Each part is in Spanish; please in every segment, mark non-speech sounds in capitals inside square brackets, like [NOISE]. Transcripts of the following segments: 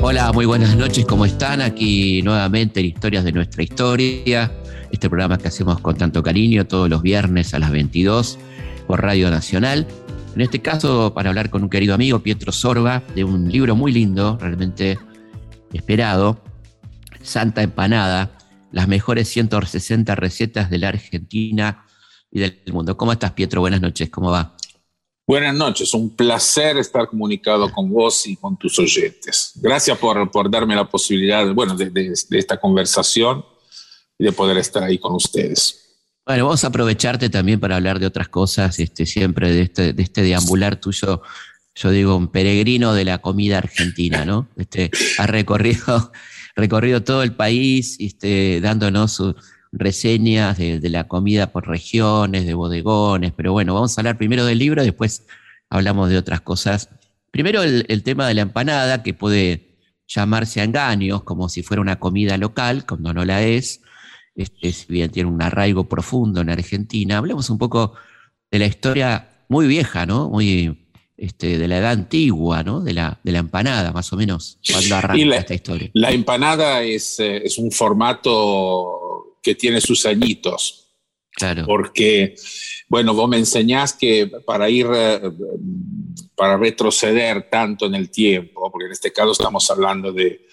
Hola, muy buenas noches, ¿cómo están? Aquí nuevamente en Historias de nuestra historia, este programa que hacemos con tanto cariño todos los viernes a las 22 por Radio Nacional. En este caso, para hablar con un querido amigo, Pietro Sorba, de un libro muy lindo, realmente esperado, Santa Empanada, las mejores 160 recetas de la Argentina y del mundo. ¿Cómo estás, Pietro? Buenas noches, ¿cómo va? Buenas noches, un placer estar comunicado con vos y con tus oyentes. Gracias por, por darme la posibilidad bueno, de, de, esta conversación y de poder estar ahí con ustedes. Bueno, vamos a aprovecharte también para hablar de otras cosas, este, siempre de este, de este deambular tuyo, yo digo, un peregrino de la comida argentina, ¿no? Este, ha recorrido, [LAUGHS] recorrido todo el país, este, dándonos su, reseñas de, la comida por regiones, de bodegones, pero bueno, vamos a hablar primero del libro, después hablamos de otras cosas. Primero el, tema de la empanada, que puede llamarse a engaños, como si fuera una comida local, cuando no la es, este, si bien tiene un arraigo profundo en Argentina. Hablemos un poco de la historia muy vieja, ¿no? Muy este, de la edad antigua, ¿no? De la, de la empanada, más o menos, cuando arranca esta historia. La empanada es, eh, es un formato que tiene sus añitos. Claro. Porque, bueno, vos me enseñás que para ir, eh, para retroceder tanto en el tiempo, porque en este caso estamos hablando de,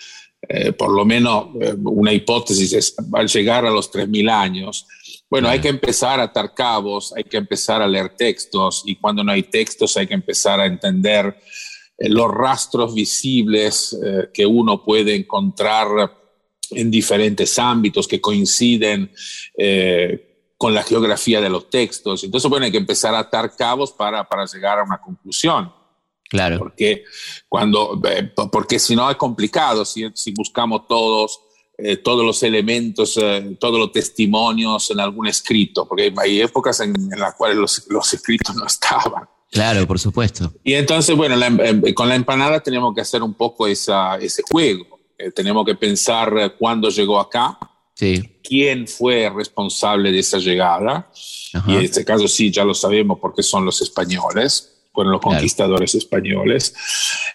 eh, por lo menos, eh, una hipótesis es al llegar a los 3.000 años, bueno, hay que empezar a atar cabos, hay que empezar a leer textos y cuando no hay textos hay que empezar a entender los rastros visibles que uno puede encontrar en diferentes ámbitos que coinciden eh, con la geografía de los textos. Entonces, bueno, hay que empezar a atar cabos para, para llegar a una conclusión. Claro. Porque, cuando, eh, porque si no es complicado, si, si buscamos todos, eh, todos los elementos, todos los testimonios en algún escrito, porque hay épocas en, las cuales los, los, escritos no estaban. Claro, por supuesto. Y entonces, bueno, con la empanada tenemos que hacer un poco esa, ese juego. Eh, tenemos que pensar eh, cuándo llegó acá, sí. quién fue responsable de esa llegada. Y en este caso sí, ya lo sabemos porque son los españoles, fueron los conquistadores españoles.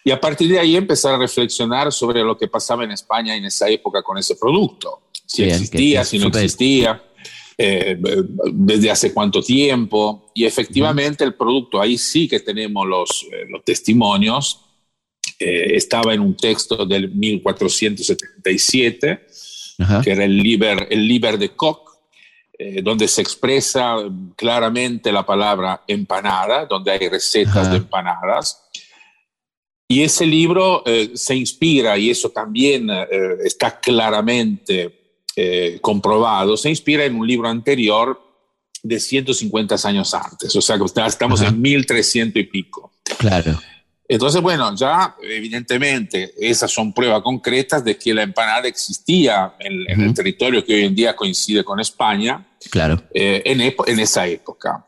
Y a partir de ahí empezar a reflexionar sobre lo que pasaba en España en esa época con ese producto. Si existía, si no existía. Eh, desde hace cuánto tiempo. Y efectivamente el producto, ahí sí que tenemos los, los testimonios, eh, estaba en un texto del 1477, que era el Liber, el Liber de Koch, eh, donde se expresa claramente la palabra empanada, donde hay recetas de empanadas. Y ese libro eh, se inspira, y eso también está claramente comprobado, se inspira en un libro anterior de 150 años antes, o sea que estamos en 1300 y pico. Claro. Entonces, bueno, ya evidentemente esas son pruebas concretas de que la empanada existía en, el territorio que hoy en día coincide con España. Claro. Eh, en, en, esa época.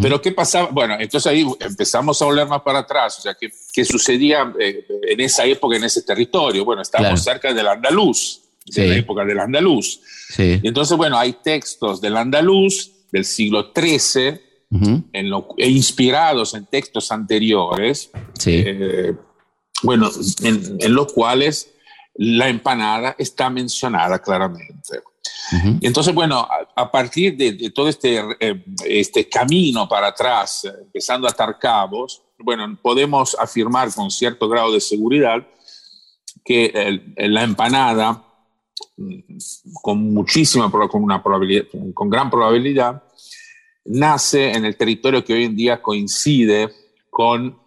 Pero ¿qué pasaba? Bueno, entonces ahí empezamos a volver más para atrás. O sea, ¿qué, qué sucedía eh, en esa época, en ese territorio? Bueno, estábamos cerca del andaluz, de la época del andaluz. Sí. Y entonces, bueno, hay textos del andaluz del siglo XIII en lo, e inspirados en textos anteriores, eh, bueno, en, los cuales la empanada está mencionada claramente. Entonces, bueno, a, partir de, todo este, eh, este camino para atrás, empezando a atar cabos, bueno, podemos afirmar con cierto grado de seguridad que la empanada, mm, con muchísima, con una probabilidad, con gran probabilidad, nace en el territorio que hoy en día coincide con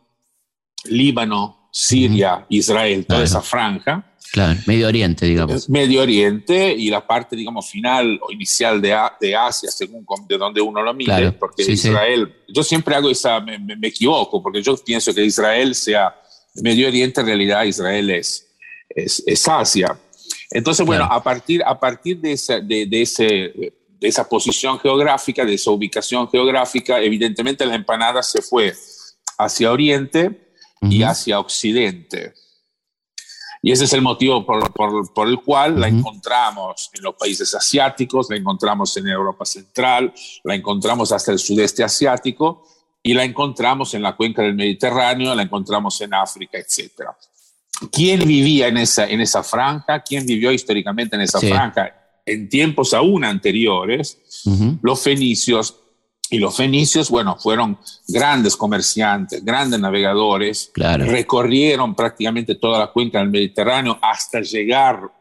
Líbano, Siria, Israel, toda esa franja. Claro, Medio Oriente, digamos. Medio Oriente y la parte, digamos, final o inicial de, de Asia, según de donde uno lo mire, porque Israel, yo siempre hago esa, me, equivoco, porque yo pienso que Israel sea Medio Oriente, en realidad Israel es, es, Asia. Entonces, bueno, a, partir, a partir de, de, de ese de esa posición geográfica, de esa ubicación geográfica, evidentemente la empanada se fue hacia oriente y hacia occidente. Y ese es el motivo por, por, el cual la encontramos en los países asiáticos, la encontramos en Europa Central, la encontramos hasta el sudeste asiático y la encontramos en la cuenca del Mediterráneo, la encontramos en África, etc. ¿Quién vivía en esa, en esa franja? ¿Quién vivió históricamente en esa franja? En tiempos aún anteriores, los fenicios y los fenicios, bueno, fueron grandes comerciantes, grandes navegadores, recorrieron prácticamente toda la cuenca del Mediterráneo hasta llegar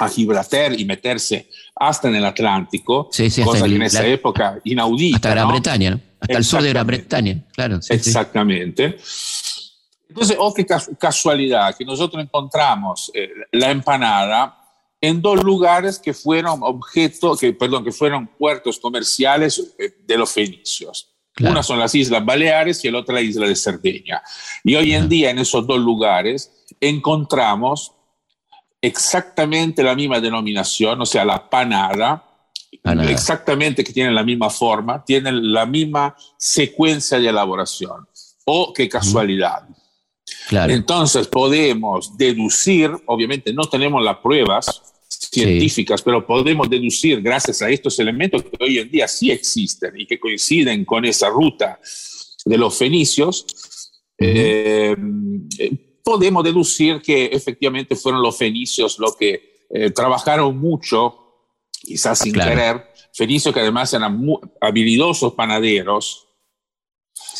a Gibraltar y meterse hasta en el Atlántico, cosa que en esa época inaudita. Hasta Gran Bretaña, hasta el sur de Gran Bretaña, claro. Exactamente. Entonces, oh, qué casualidad que nosotros encontramos eh, la empanada en dos lugares que fueron objeto, que, perdón, que fueron puertos comerciales eh, de los fenicios. Una son las Islas Baleares y el otra la isla de Cerdeña. Y hoy en día en esos dos lugares encontramos exactamente la misma denominación, o sea, la panada, exactamente que tienen la misma forma, tienen la misma secuencia de elaboración. Oh, qué casualidad. Entonces podemos deducir, obviamente no tenemos las pruebas científicas, pero podemos deducir gracias a estos elementos que hoy en día sí existen y que coinciden con esa ruta de los fenicios, eh, podemos deducir que efectivamente fueron los fenicios los que eh, trabajaron mucho, quizás sin querer, fenicios que además eran muy habilidosos panaderos,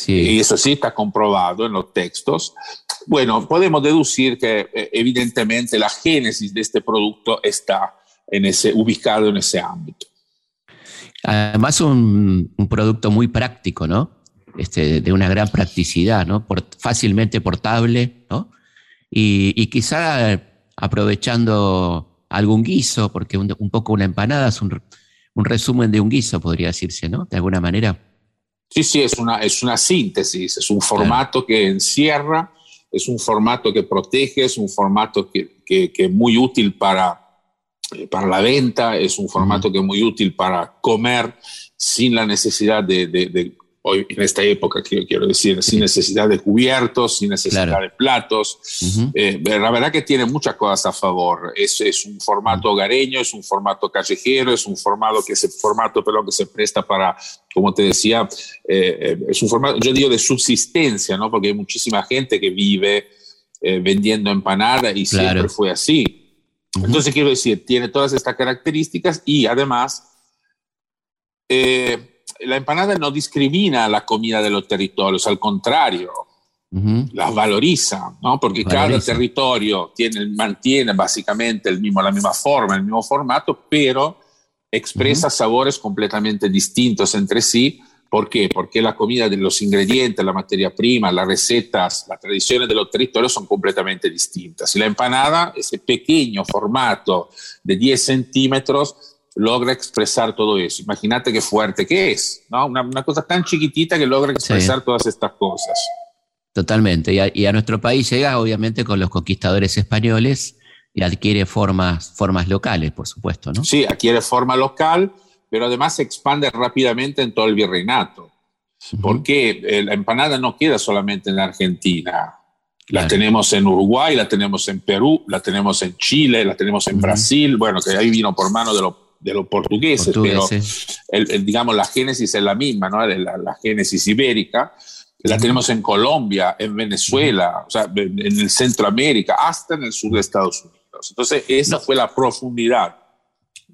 y eso sí está comprobado en los textos, bueno, podemos deducir que eh, evidentemente la génesis de este producto está en ese, ubicado en ese ámbito. Además, un, un producto muy práctico, ¿no? Este, de una gran practicidad, ¿no? fácilmente portable, ¿no? Y, quizá aprovechando algún guiso, porque un, poco una empanada es un, un, resumen de un guiso, podría decirse, ¿no? De alguna manera. Sí, sí, es una, es una síntesis, es un formato que encierra es un formato que protege, es un formato que, que, es muy útil para, eh, para la venta, es un formato que es muy útil para comer sin la necesidad de, de, hoy en esta época, quiero decir, sin necesidad de cubiertos, sin necesidad de platos. Eh, la verdad que tiene muchas cosas a favor. Es, es un formato hogareño, es un formato callejero, es un formato que se, formato, pero que se presta para, como te decía, eh, eh, es un formato, yo digo de subsistencia, ¿no? porque hay muchísima gente que vive vendiendo empanadas y siempre fue así. Entonces, quiero decir, tiene todas estas características y además... Eh, la empanada no discrimina la comida de los territorios, al contrario, las valoriza, ¿no? porque cada territorio tiene, mantiene básicamente el mismo, la misma forma, el mismo formato, pero expresa sabores completamente distintos entre sí. ¿Por qué? Porque la comida de los ingredientes, la materia prima, las recetas, las tradiciones de los territorios son completamente distintas. Y la empanada, ese pequeño formato de 10 centímetros, logra expresar todo eso. Imagínate qué fuerte que es, ¿no? Una, cosa tan chiquitita que logra expresar todas estas cosas. Totalmente. Y a, nuestro país llega, obviamente, con los conquistadores españoles y adquiere formas, formas locales, por supuesto, ¿no? Sí, adquiere forma local, pero además se expande rápidamente en todo el virreinato. Porque eh, la empanada no queda solamente en la Argentina. La tenemos en Uruguay, la tenemos en Perú, la tenemos en Chile, la tenemos en Brasil, bueno, que ahí vino por mano de los de los portugueses, pero el, digamos la génesis es la misma, ¿no? La, la génesis ibérica. La tenemos en Colombia, en Venezuela, o sea, en el Centroamérica, hasta en el sur de Estados Unidos. Entonces, esa fue la profundidad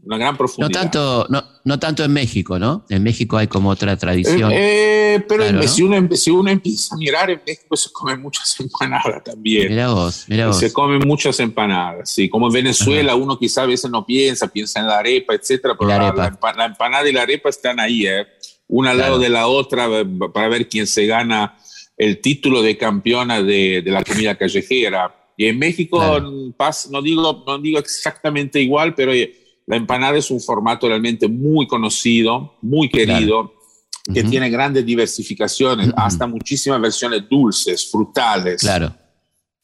una gran profundidad. No tanto, no, no, tanto en México, ¿no? En México hay como otra tradición. Eh, eh, pero si, uno, si, uno, empieza a mirar, en México se comen muchas [LAUGHS] empanadas también. Mira vos, mira vos. Se comen muchas empanadas, sí. Como en Venezuela, uno quizá a veces no piensa, piensa en la arepa, etcétera, pero la, la, empanada y la arepa están ahí, ¿eh? Una al lado de la otra para ver quién se gana el título de campeona de, de la comida callejera. Y en México, no, digo, no digo exactamente igual, pero la empanada es un formato realmente muy conocido, muy querido, que tiene grandes diversificaciones, hasta muchísimas versiones dulces, frutales. Claro.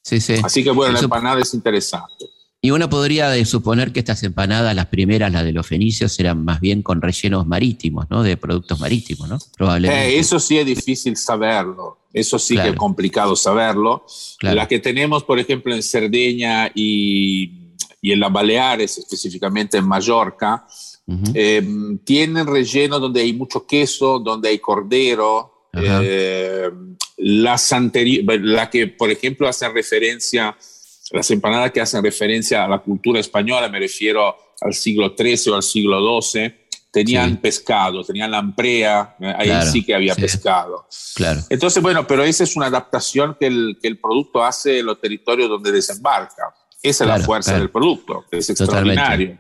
Sí, sí. Así que bueno, la empanada es interesante. Y uno podría suponer que estas empanadas, las primeras, las de los fenicios, eran más bien con rellenos marítimos, ¿no? De productos marítimos, ¿no? Probablemente. Eh, eso sí es difícil saberlo. Eso sí que es complicado saberlo. La que tenemos, por ejemplo, en Cerdeña y y en las Baleares, específicamente en Mallorca, eh, tienen relleno donde hay mucho queso, donde hay cordero, eh, las la que, por ejemplo, hacen referencia, las empanadas que hacen referencia a la cultura española, me refiero al siglo XIII o al siglo XII, tenían pescado, tenían lamprea, eh, ahí sí que había pescado. Claro. Entonces, bueno, pero esa es una adaptación que el, que el producto hace en los territorios donde desembarca. Esa es la fuerza del producto, es extraordinario.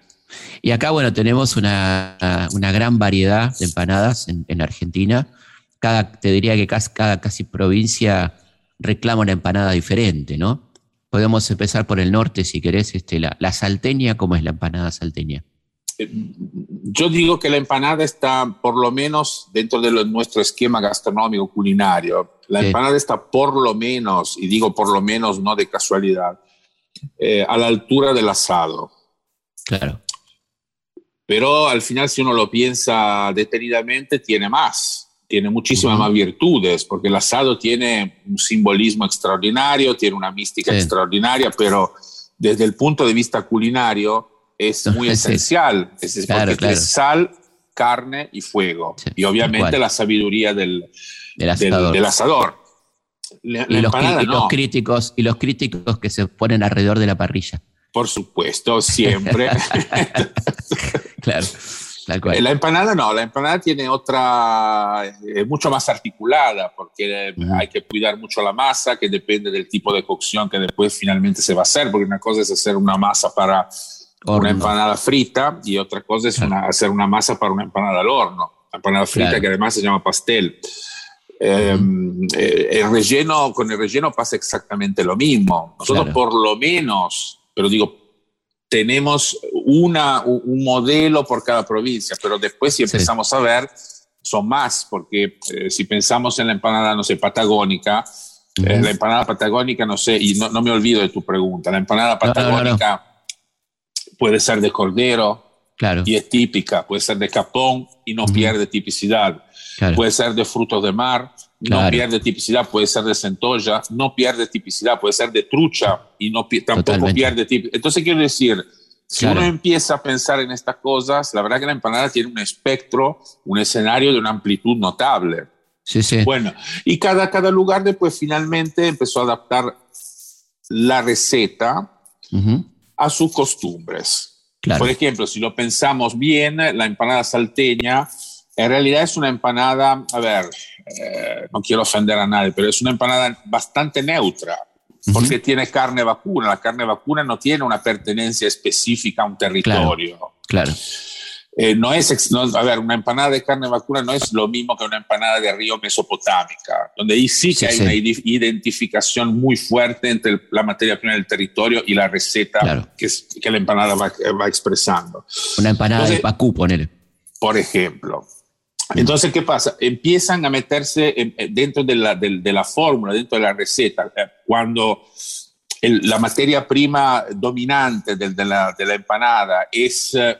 Y acá, bueno, tenemos una, una gran variedad de empanadas en, en, Argentina. Cada, te diría que casi, cada casi provincia reclama una empanada diferente, ¿no? Podemos empezar por el norte, si querés, este, la, la salteña, ¿cómo es la empanada salteña? Eh, yo digo que la empanada está por lo menos dentro de nuestro esquema gastronómico culinario. La empanada está por lo menos, y digo por lo menos no de casualidad, eh, a la altura del asado. Claro. Pero al final, si uno lo piensa detenidamente, tiene más, tiene muchísimas más virtudes, porque el asado tiene un simbolismo extraordinario, tiene una mística extraordinaria, pero desde el punto de vista culinario es muy [LAUGHS] esencial. Es porque sal, carne y fuego. y obviamente la sabiduría del, del asador. Y, los, críticos, y los críticos que se ponen alrededor de la parrilla. Por supuesto, siempre. [LAUGHS] claro. La empanada no, la empanada tiene otra, es mucho más articulada porque hay que cuidar mucho la masa, que depende del tipo de cocción que después finalmente se va a hacer, porque una cosa es hacer una masa para una empanada frita y otra cosa es hacer una masa para una empanada al horno. La empanada frita que además se llama pastel. Em, eh, el relleno, con el relleno pasa exactamente lo mismo. Nosotros por lo menos pero digo, tenemos una, un modelo por cada provincia, pero después si empezamos a ver, son más, porque eh, si pensamos en la empanada, no sé, patagónica, eh, la empanada patagónica, no sé, y no, no, me olvido de tu pregunta, la empanada patagónica puede ser de cordero, claro. y es típica, puede ser de capón y no pierde tipicidad, puede ser de frutos de mar, no pierde tipicidad, puede ser de centolla, no pierde tipicidad, puede ser de trucha y no tampoco pierde tipicidad. Entonces quiero decir, si uno empieza a pensar en estas cosas, la verdad que la empanada tiene un espectro, un escenario de una amplitud notable. Sí, sí. Bueno, y cada, cada lugar después finalmente empezó a adaptar la receta a sus costumbres. Por ejemplo, si lo pensamos bien, la empanada salteña en realidad es una empanada, a ver, eh, no quiero ofender a nadie, pero es una empanada bastante neutra, porque tiene carne vacuna. La carne vacuna no tiene una pertenencia específica a un territorio. Claro. Eh, no es, a ver, una empanada de carne vacuna no es lo mismo que una empanada de río mesopotámica, donde ahí sí que hay una identificación muy fuerte entre la materia prima del territorio y la receta que, que, la empanada va, va expresando. Una empanada de pacú, ponele. Por ejemplo. Entonces, ¿qué pasa? Empiezan a meterse dentro de la, de, la, fórmula, dentro de la receta. Eh, cuando la materia prima dominante de, la, de la, empanada es eh,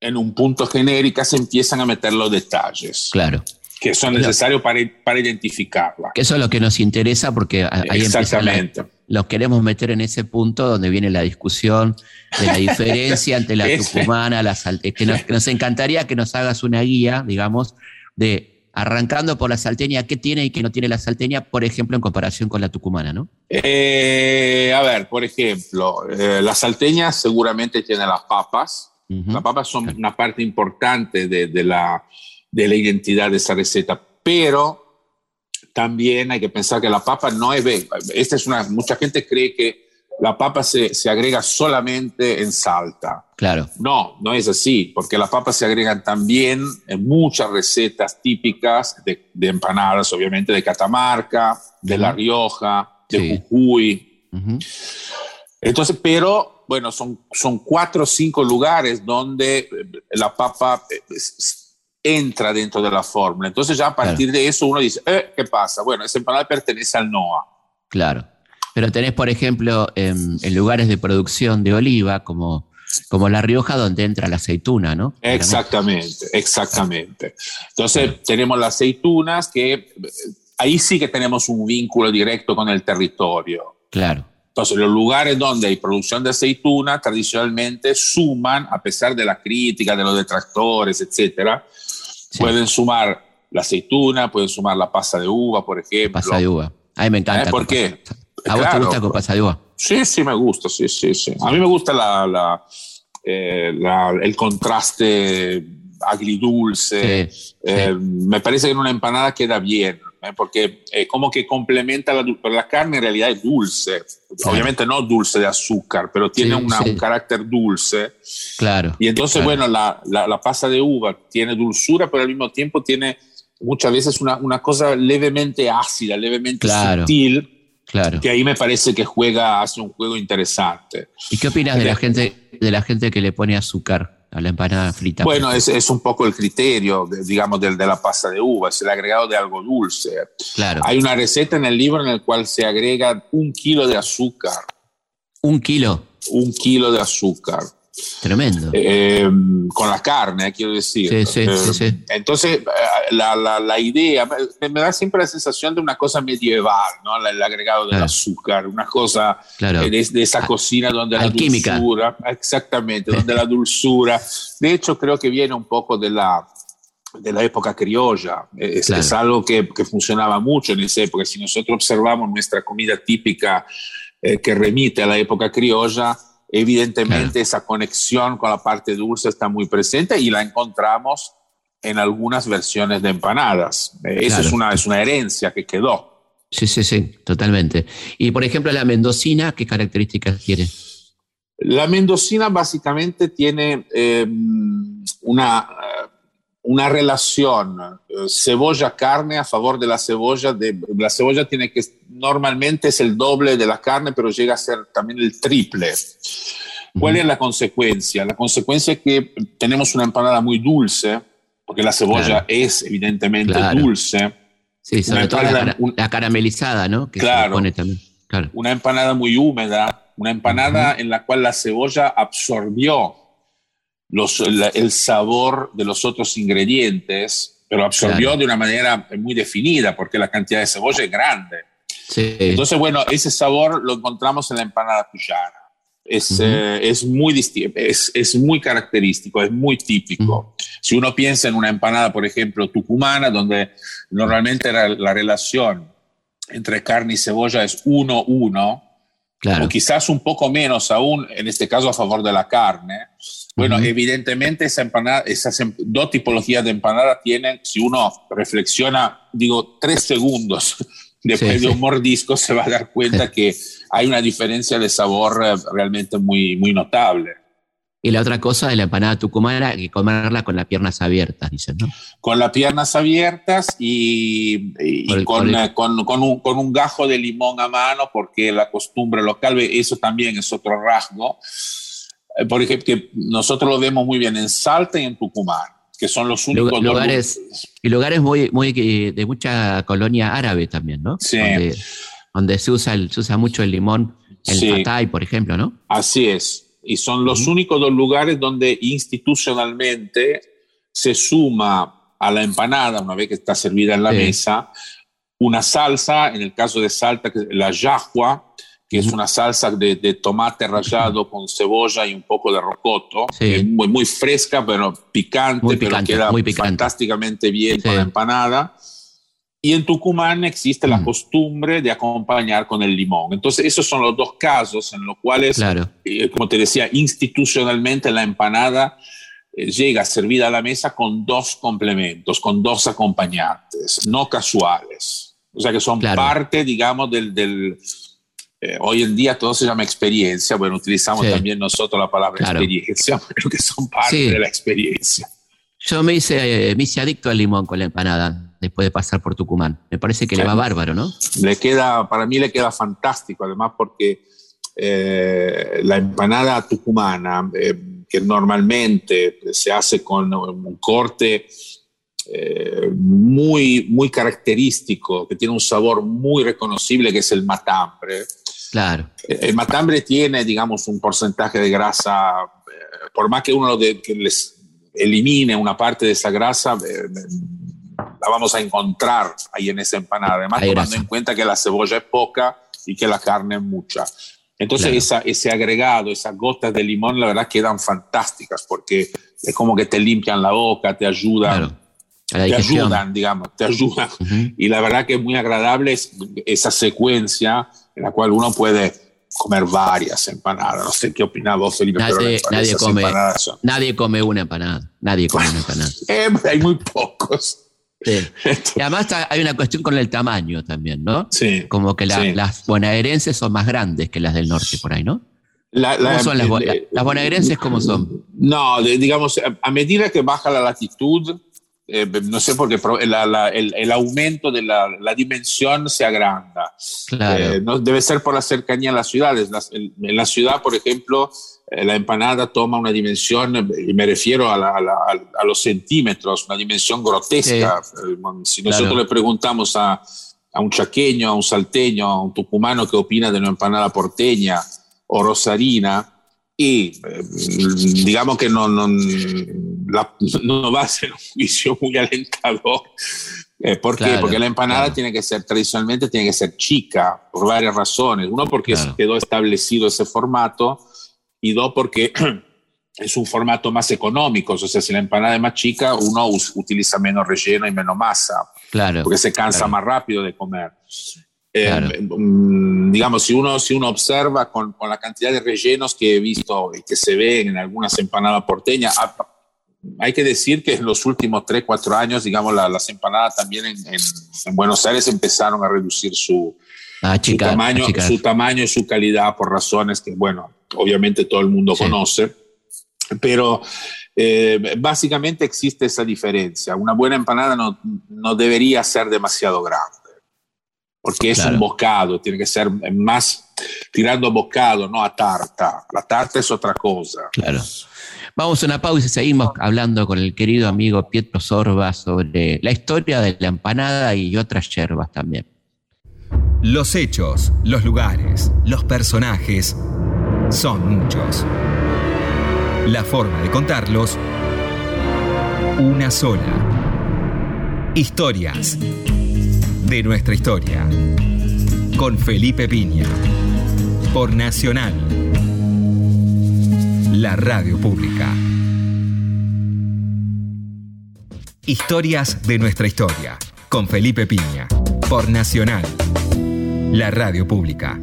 en un punto genérica, se empiezan a meter los detalles. Claro. Que son necesarios para, para identificarla. eso es lo que nos interesa porque ahí Exactamente. Los queremos meter en ese punto donde viene la discusión de la diferencia entre la [LAUGHS] tucumana, la salteña. Que nos, encantaría que nos hagas una guía, digamos, de arrancando por la salteña, qué tiene y qué no tiene la salteña, por ejemplo, en comparación con la tucumana, ¿no? Eh, a ver, por ejemplo, eh, la salteña seguramente tiene las papas. Las papas son una parte importante de, la, de la identidad de esa receta, pero también hay que pensar que la papa no es... Esta es una, mucha gente cree que la papa se, se, agrega solamente en Salta. Claro. No, no es así, porque las papas se agregan también en muchas recetas típicas de, de empanadas, obviamente de Catamarca, de La Rioja, de Jujuy. Entonces, pero bueno, son, son cuatro o cinco lugares donde la papa entra dentro de la fórmula. Entonces ya a partir de eso uno dice, eh, ¿qué pasa? Bueno, esa empanada pertenece al NOA. Claro. Pero tenés, por ejemplo, en, lugares de producción de oliva, como, como La Rioja, donde entra la aceituna, ¿no? Exactamente, exactamente. Entonces, tenemos las aceitunas que ahí sí que tenemos un vínculo directo con el territorio. Claro. Entonces, los lugares donde hay producción de aceituna tradicionalmente suman, a pesar de la crítica de los detractores, etcétera, pueden sumar la aceituna, pueden sumar la pasa de uva, por ejemplo. Pasa de uva. A mí me encanta. ¿Eh? ¿Por qué? ¿A vos te gusta con pasa de uva? Sí, sí, me gusta, sí, sí, sí. A mí me gusta la, eh, el contraste agridulce. Eh, me parece que en una empanada queda bien, porque como que complementa la, la carne en realidad es dulce. Obviamente no dulce de azúcar, pero tiene un carácter dulce. Claro. Y entonces, bueno, la, la, pasa de uva tiene dulzura, pero al mismo tiempo tiene muchas veces una, una cosa levemente ácida, levemente sutil. Claro. Que ahí me parece que juega, hace un juego interesante. ¿Y qué opinas de la gente, de la gente que le pone azúcar a la empanada frita? Bueno, es, es un poco el criterio, digamos, del, de la pasta de uva, es el agregado de algo dulce. Claro. Hay una receta en el libro en el cual se agrega un kilo de azúcar. ¿Un kilo? Un kilo de azúcar. Tremendo. Eh, con la carne, quiero decir. Sí, sí, eh, sí, Entonces, eh, la, la, la idea, me, da siempre la sensación de una cosa medieval, ¿no? El, agregado del azúcar, una cosa de, esa cocina donde la dulzura, exactamente, donde la dulzura, de hecho creo que viene un poco de la, de la época criolla. Es, es algo que, que, funcionaba mucho en esa época. Si nosotros observamos nuestra comida típica que remite a la época criolla, Evidentemente esa conexión con la parte dulce está muy presente y la encontramos en algunas versiones de empanadas. Esa es, una, es una herencia que quedó. Sí, sí, sí, totalmente. Y por ejemplo, la mendocina, ¿qué características tiene? La mendocina básicamente tiene em, una, una relación eh, cebolla-carne a favor de la cebolla. De, la cebolla tiene que, normalmente es el doble de la carne, pero llega a ser también el triple. ¿Cuál es la consecuencia? La consecuencia es que tenemos una empanada muy dulce, porque la cebolla es evidentemente dulce. Sí, sobre todo la, caramelizada, ¿no? Que claro, también. claro. Una empanada muy húmeda, una empanada en la cual la cebolla absorbió el sabor de los otros ingredientes, pero absorbió de una manera muy definida, porque la cantidad de cebolla es grande. Entonces, bueno, ese sabor lo encontramos en la empanada cuyana. Es, eh, es, muy es, es, muy característico, es muy típico. Si uno piensa en una empanada, por ejemplo, tucumana, donde normalmente la, la relación entre carne y cebolla es 1-1, claro. o quizás un poco menos aún, en este caso a favor de la carne, bueno, evidentemente esa empanada, esas em, dos tipologías de empanada tienen, si uno reflexiona, digo, tres segundos [LAUGHS] después de un mordisco, se va a dar cuenta [LAUGHS] que hay una diferencia de sabor eh, realmente muy, muy notable. Y la otra cosa de la empanada tucumana, que comerla con las piernas abiertas, dicen, ¿no? Con las piernas abiertas y, con, eh, con, con, un, con, un, gajo de limón a mano, porque la costumbre local, eso también es otro rasgo. Eh, por ejemplo, que nosotros lo vemos muy bien en Salta y en Tucumán, que son los únicos lugares. Y lugares muy, muy de mucha colonia árabe también, ¿no? Sí. Donde, se, usa se usa mucho el limón, el sí. por ejemplo, ¿no? Así es. Y son los únicos dos lugares donde institucionalmente se suma a la empanada, una vez que está servida en la mesa, una salsa, en el caso de Salta, la yahua, que es una salsa de, tomate rallado con cebolla y un poco de rocoto, muy, muy fresca, pero picante, pero queda fantásticamente bien con la empanada. Y en Tucumán existe la costumbre de acompañar con el limón. Entonces, esos son los dos casos en los cuales, eh, como te decía, institucionalmente la empanada eh, llega servida a la mesa con dos complementos, con dos acompañantes, no casuales. O sea, que son parte, digamos, del, del eh, hoy en día todo se llama experiencia, bueno, utilizamos también nosotros la palabra experiencia, [LAUGHS] pero que son parte de la experiencia. Yo me hice, eh, me hice adicto al limón con la empanada después de pasar por Tucumán. Me parece que le va bárbaro, ¿no? Le queda, para mí le queda fantástico, además porque eh, la empanada tucumana, que normalmente se hace con un corte muy, muy característico, que tiene un sabor muy reconocible, que es el matambre. Claro. El matambre tiene, digamos, un porcentaje de grasa, eh, por más que uno de, que les elimine una parte de esa grasa, eh, la vamos a encontrar ahí en esa empanada. Además, tomando en cuenta que la cebolla es poca y que la carne es mucha. Entonces, ese agregado, esas gotas de limón, la verdad quedan fantásticas porque es como que te limpian la boca, te ayudan te ayudan, digamos, te ayudan. Y la verdad que es muy agradable esa secuencia en la cual uno puede comer varias empanadas. No sé qué opinás vos, Felipe. Nadie, nadie come, nadie come una empanada. Nadie come una empanada. [LAUGHS] Eh, hay muy pocos. [LAUGHS] Y además hay una cuestión con el tamaño también, ¿no? Sí. Como que las bonaerenses son más grandes que las del norte por ahí, ¿no? ¿Cómo son las, las bonaerenses? ¿Cómo son? No, digamos, a medida que baja la latitud, eh, no sé por qué el, aumento de la, dimensión se agranda. Eh, no, debe ser por la cercanía a las ciudades. en la ciudad, por ejemplo, eh, la empanada toma una dimensión, y me refiero a, los centímetros, una dimensión grotesca. si nosotros le preguntamos a, un chaqueño, a un salteño, a un tucumano qué opina de una empanada porteña o rosarina, y digamos que no, no, no va a ser un juicio muy alentador. Eh, ¿Por qué? Porque la empanada tiene que ser, tradicionalmente, tiene que ser chica, por varias razones. Uno, porque quedó establecido ese formato, y dos, porque [CLEARS THROAT] es un formato más económico. O sea, si la empanada es más chica, uno utiliza menos relleno y menos masa. Claro. Porque se cansa más rápido de comer. Eh, mm, digamos, si uno, si uno observa con, con, la cantidad de rellenos que he visto y que se ven en algunas empanadas porteñas, hay que decir que en los últimos 3, 4 años, digamos, las empanadas también en, en, Buenos Aires empezaron a reducir su, ah, su, tamaño, su tamaño y su calidad por razones que, bueno, obviamente todo el mundo conoce, pero eh, básicamente existe esa diferencia. Una buena empanada no, no debería ser demasiado grande, porque es un bocado, tiene que ser más tirando a bocado, no a tarta. La tarta es otra cosa. Claro. Vamos a una pausa y seguimos hablando con el querido amigo Pietro Sorba sobre la historia de la empanada y otras yerbas también. Los hechos, los lugares, los personajes son muchos. La forma de contarlos, una sola. Historias de nuestra historia. Con Felipe Piña. Por Nacional la radio pública. Historias de nuestra historia, con Felipe Piña, por Nacional, la radio pública.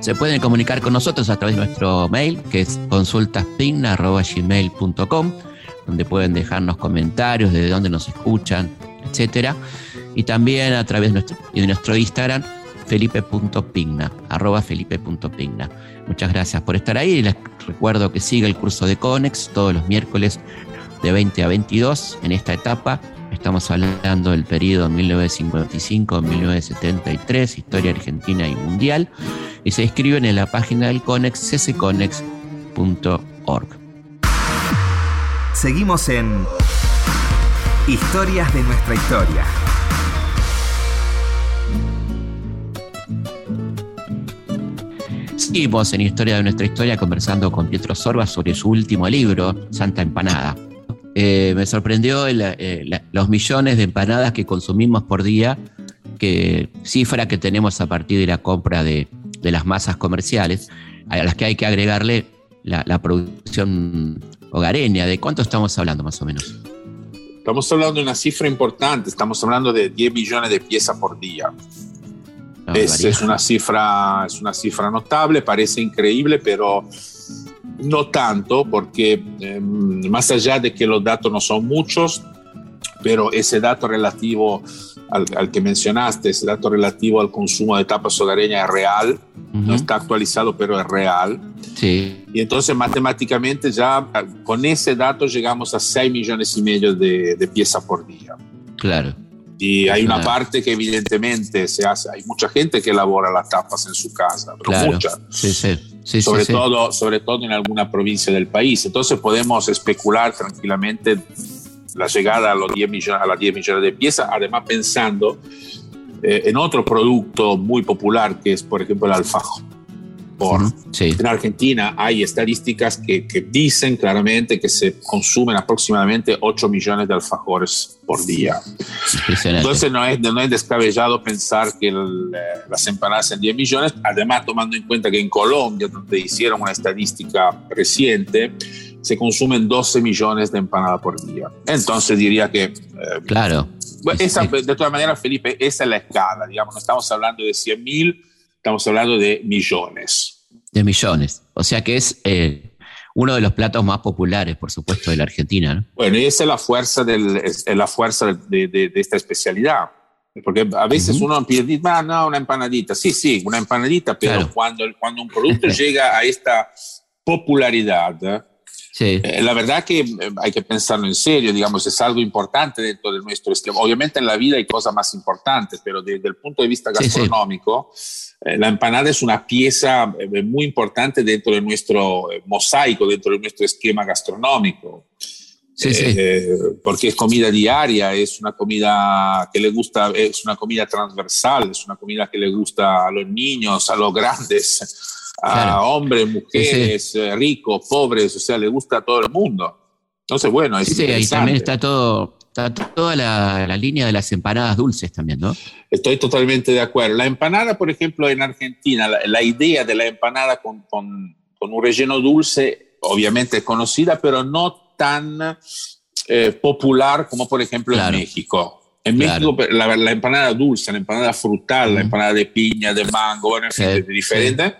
Se pueden comunicar con nosotros a través de nuestro mail, que es consultaspigna.gmail.com, donde pueden dejarnos comentarios de dónde nos escuchan, etcétera y también a través de nuestro, de nuestro Instagram, felipe.pigna, arroba felipe.pigna. Muchas gracias por estar ahí les recuerdo que sigue el curso de Conex todos los miércoles de 20 a 22 en esta etapa. Estamos hablando del periodo 1955-1973, historia argentina y mundial, y se inscriben en la página del Conex, ccconex.org. Seguimos en Historias de nuestra historia. Seguimos en Historia de nuestra historia conversando con Pietro Sorba sobre su último libro, Santa Empanada. Eh, me sorprendió eh, los millones de empanadas que consumimos por día, que cifra que tenemos a partir de la compra de, las masas comerciales, a las que hay que agregarle la producción hogareña. ¿De cuánto estamos hablando más o menos? Estamos hablando de una cifra importante, estamos hablando de 10 millones de piezas por día. es, una cifra, es una cifra notable, parece increíble, pero no tanto, porque em, más allá de que los datos no son muchos, pero ese dato relativo al, que mencionaste, ese dato relativo al consumo de tapas hogareñas es real, no está actualizado, pero es real. Sí. Y entonces matemáticamente ya con ese dato llegamos a 6 millones y medio de, de piezas por día. Claro. Y hay una parte que evidentemente se hace, hay mucha gente que elabora las tapas en su casa, pero claro. mucha. Sí, sí. Sí, sobre, todo, sobre todo en alguna provincia del país. Entonces podemos especular tranquilamente la llegada a, los 10 millones, a las 10 millones de piezas, además pensando eh, en otro producto muy popular que es, por ejemplo, el alfajor. Por. En Argentina hay estadísticas que, que, dicen claramente que se consumen aproximadamente 8 millones de alfajores por día. Entonces no es, no es descabellado pensar que eh, las empanadas en 10 millones, además tomando en cuenta que en Colombia, donde hicieron una estadística reciente, se consumen 12 millones de empanadas por día. Entonces diría que... Eh, claro. esa, de todas maneras, Felipe, esa es la escala, digamos, no estamos hablando de 100 mil, estamos hablando de millones. De millones. O sea que es eh, uno de los platos más populares, por supuesto, de la Argentina. ¿no? Bueno, y esa es la fuerza, del, es la fuerza de, de, esta especialidad. Porque a veces uno pide, ah, no, una empanadita. Sí, sí, una empanadita, pero cuando, cuando un [LAUGHS] producto llega a esta popularidad, eh, la verdad que eh, hay que pensarlo en serio, digamos, es algo importante dentro de nuestro esquema. Obviamente en la vida hay cosas más importantes, pero desde el punto de vista gastronómico, eh, la empanada es una pieza muy importante dentro de nuestro mosaico, dentro de nuestro esquema gastronómico. Sí, sí. porque es comida diaria, es una comida que le gusta, es una comida transversal, es una comida que le gusta a los niños, a los grandes a hombres, mujeres, eh, ricos, pobres, o sea, le gusta a todo el mundo. Entonces, bueno, es sí, ahí también está todo, está toda la, la, línea de las empanadas dulces también, ¿no? Estoy totalmente de acuerdo. La empanada, por ejemplo, en Argentina, la, idea de la empanada con, con, con, un relleno dulce, obviamente es conocida, pero no tan eh, popular como, por ejemplo, en México. En México, la, la, empanada dulce, la empanada frutal, la empanada de piña, de mango, bueno, en fin, es diferente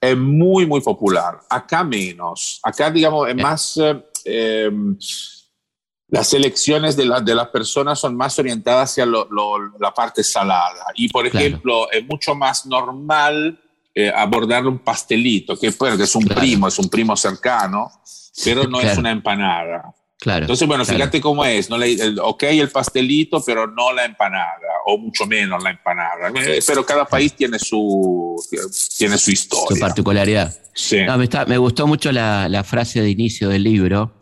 es muy, muy popular. Acá menos. Acá, digamos, es más... Eh, em, las elecciones de, de, las personas son más orientadas hacia la parte salada. Y, por ejemplo, es mucho más normal eh, abordar un pastelito, que, que es un primo, es un primo cercano, pero no es una empanada. Claro. Entonces, bueno, fíjate cómo es, ¿no? El, ok, el pastelito, pero no la empanada, o mucho menos la empanada. Eh, pero cada país tiene su, tiene su historia. Su particularidad. Sí. me, me, gustó mucho la, la, frase de inicio del libro,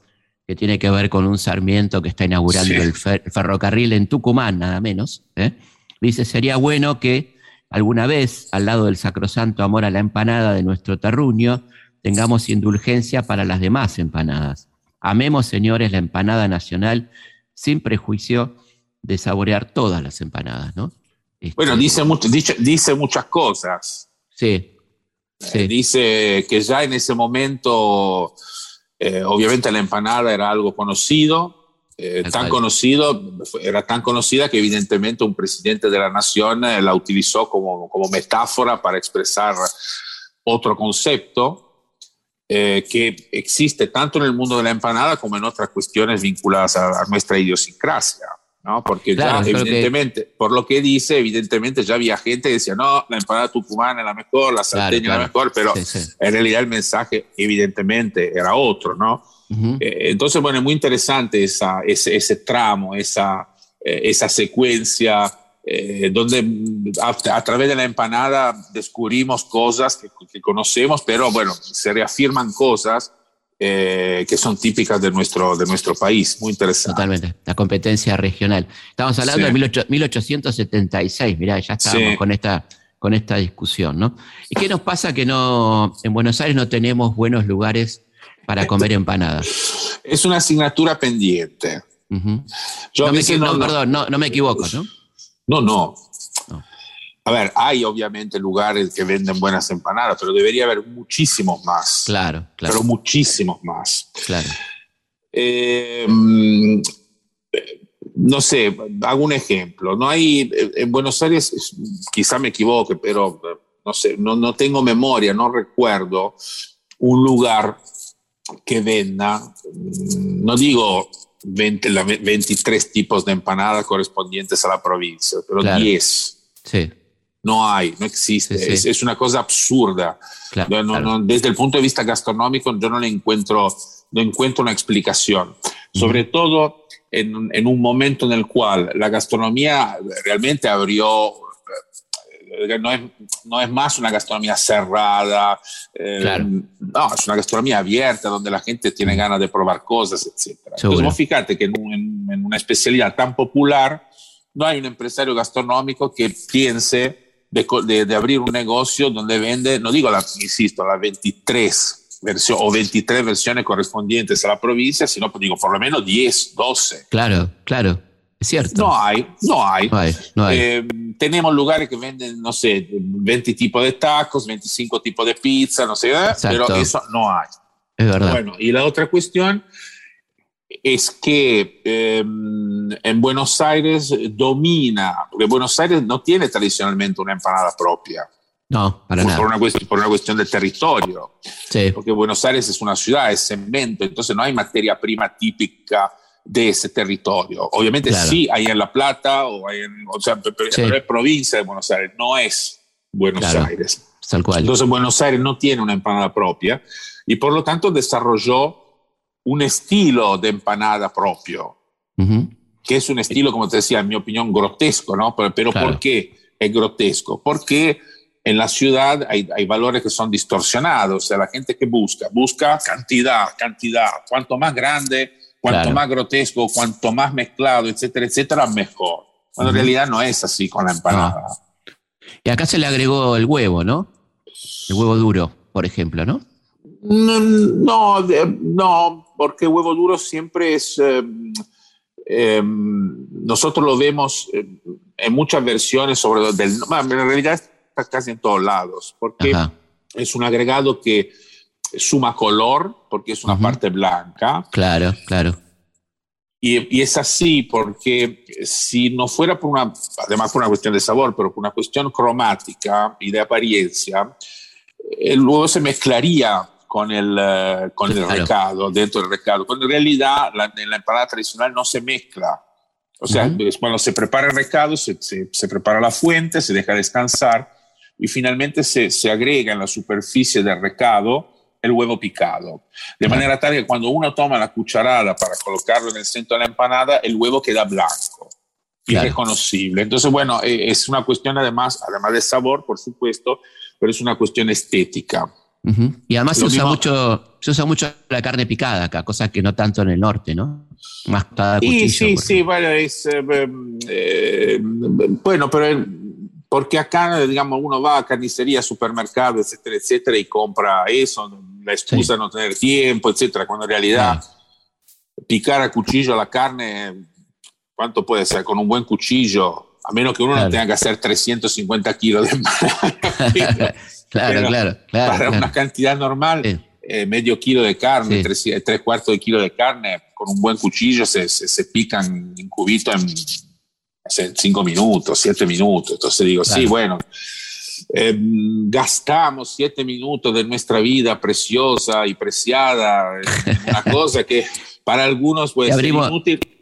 que tiene que ver con un Sarmiento que está inaugurando el, ferrocarril en Tucumán, nada menos. ¿eh? Dice, sería bueno que alguna vez, al lado del sacrosanto amor a la empanada de nuestro terruño, tengamos indulgencia para las demás empanadas Amemos, señores, la empanada nacional sin prejuicio de saborear todas las empanadas, ¿no? Este, bueno, dice, mucho, dice, muchas cosas. Sí. Eh, dice que ya en ese momento, eh, obviamente la empanada era algo conocido, eh, tan conocido, era tan conocida que evidentemente un presidente de la nación la utilizó como, como metáfora para expresar otro concepto. Eh, que existe tanto en el mundo de la empanada como en otras cuestiones vinculadas a, nuestra idiosincrasia. ¿No? Porque ya, evidentemente, por lo que dice, evidentemente ya había gente que decía, no, la empanada tucumana es la mejor, la salteña es la mejor, pero en realidad el mensaje evidentemente era otro, ¿no? Eh, entonces, bueno, es muy interesante esa, ese, ese tramo, esa, eh, esa secuencia eh, donde a, través de la empanada descubrimos cosas que, conocemos, pero bueno, se reafirman cosas eh, que son típicas de nuestro, de nuestro país. Muy interesante. Totalmente, la competencia regional. Estamos hablando de 1876, mirá, ya estábamos con, esta, con esta discusión, ¿no? ¿Y qué nos pasa que no, en Buenos Aires no tenemos buenos lugares para comer empanadas? Es una asignatura pendiente. Yo no, perdón, no, no me equivoco, ¿no? No, no, A ver, hay obviamente lugares que venden buenas empanadas, pero debería haber muchísimos más. Claro, claro. Pero muchísimos más. Claro. Eh, no sé, hago un ejemplo. No hay, en Buenos Aires, quizá me equivoque, pero no sé, no, no tengo memoria, no recuerdo un lugar que venda, no digo 20, 23 tipos de empanadas correspondientes a la provincia, pero 10. Sí. No hay, no existe. Es, una cosa absurda. desde el punto de vista gastronómico, yo no le encuentro, no encuentro una explicación. Sobre todo en, en, un momento en el cual la gastronomía realmente abrió no es, no es más una gastronomía cerrada, eh, no, es una gastronomía abierta donde la gente tiene ganas de probar cosas, etc. Entonces, fíjate que en, en, una especialidad tan popular no hay un empresario gastronómico que piense de, abrir un negocio donde vende, no digo, la, insisto, las 23 versiones o 23 versiones correspondientes a la provincia, sino pues digo por lo menos 10, 12. Claro, claro. Es cierto. No hay, no hay. Eh, tenemos lugares que venden, no sé, 20 tipos de tacos, 25 tipos de pizza, no sé, ¿eh? pero eso no hay. Es verdad. Bueno, y la otra cuestión es que em, en Buenos Aires domina, porque Buenos Aires no tiene tradicionalmente una empanada propia. No, para por, nada. Por una, cuestión, por una cuestión de territorio. Sí. Porque Buenos Aires es una ciudad, es cemento, entonces no hay materia prima típica de ese territorio. Obviamente sí hay en La Plata, o, hay en, o sea, pero, es provincia de Buenos Aires, no es Buenos Aires. Tal cual. Entonces Buenos Aires no tiene una empanada propia y por lo tanto desarrolló un estilo de empanada propio, que es un estilo, como te decía, en mi opinión, grotesco, ¿no? Pero, pero ¿por qué es grotesco? Porque en la ciudad hay, hay, valores que son distorsionados, o sea, la gente que busca, busca cantidad, cantidad, cuanto más grande, cuanto más grotesco, cuanto más mezclado, etcétera, etcétera, mejor. Cuando en realidad no es así con la empanada. Y acá se le agregó el huevo, ¿no? El huevo duro, por ejemplo, ¿no? No, no, porque huevo duro siempre es... Em, em, nosotros lo vemos en muchas versiones sobre del, en realidad está casi en todos lados, porque es un agregado que suma color, porque es una parte blanca. Claro, claro. Y, y, es así porque si no fuera por una, además por una cuestión de sabor, pero por una cuestión cromática y de apariencia, el huevo se mezclaría con el, eh, con el recado, dentro del recado, cuando en realidad la, en la empanada tradicional no se mezcla. O sea, cuando se prepara el recado, se, se, prepara la fuente, se deja descansar y finalmente se, se agrega en la superficie del recado el huevo picado. De manera tal que cuando uno toma la cucharada para colocarlo en el centro de la empanada, el huevo queda blanco, y irreconocible. Entonces, bueno, eh, es una cuestión además, además de sabor, por supuesto, pero es una cuestión estética. Y además se usa, mucho, se usa mucho la carne picada acá, cosa que no tanto en el norte, ¿no? Más cada cuchillo. Sí, sí, sí, bueno, es, eh, eh, bueno, pero porque acá, digamos, uno va a carnicería, supermercado, etcétera, etcétera, y compra eso, la excusa de no tener tiempo, etcétera, cuando en realidad picar a cuchillo la carne, ¿cuánto puede ser? Con un buen cuchillo, a menos que uno no tenga que hacer 350 kilos de [LAUGHS] [LAUGHS] Claro, claro, claro. Para una cantidad normal, eh, medio kilo de carne, tres, cuartos de kilo de carne, con un buen cuchillo se, se, pican en cubito en cinco minutos, siete minutos. Entonces digo, sí, bueno, em, gastamos siete minutos de nuestra vida preciosa y preciada en una [LAUGHS] cosa que para algunos puede ser inútil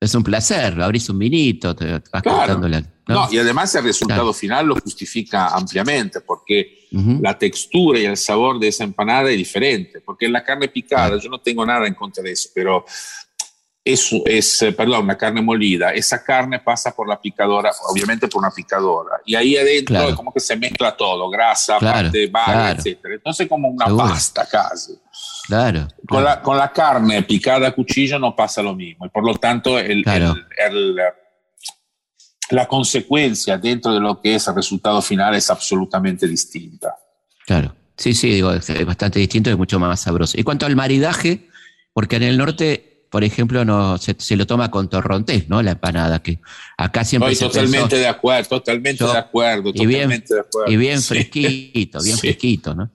es un placer, abrís un vinito, te vas claro. ¿no? y además el resultado final lo justifica ampliamente, porque la textura y el sabor de esa empanada es diferente, porque en la carne picada, yo no tengo nada en contra de eso, pero eso es, eh, perdón, una carne molida, esa carne pasa por la picadora, obviamente por una picadora, y ahí adentro es como que se mezcla todo, grasa, parte vaga, etc. Entonces como una pasta casi. Claro. Con, La, con, La, carne picada a cuchillo no pasa lo mismo. Y por lo tanto, el, el, la consecuencia dentro de lo que es el resultado final es absolutamente distinta. Claro. Sí, sí, digo, es bastante distinto y mucho más sabroso. Y cuanto al maridaje, porque en el norte, por ejemplo, no se, lo toma con torrontés, ¿no? La empanada, que acá siempre Estoy totalmente de acuerdo, totalmente de acuerdo, y bien, de acuerdo. Y bien fresquito, bien [LAUGHS] fresquito, ¿no?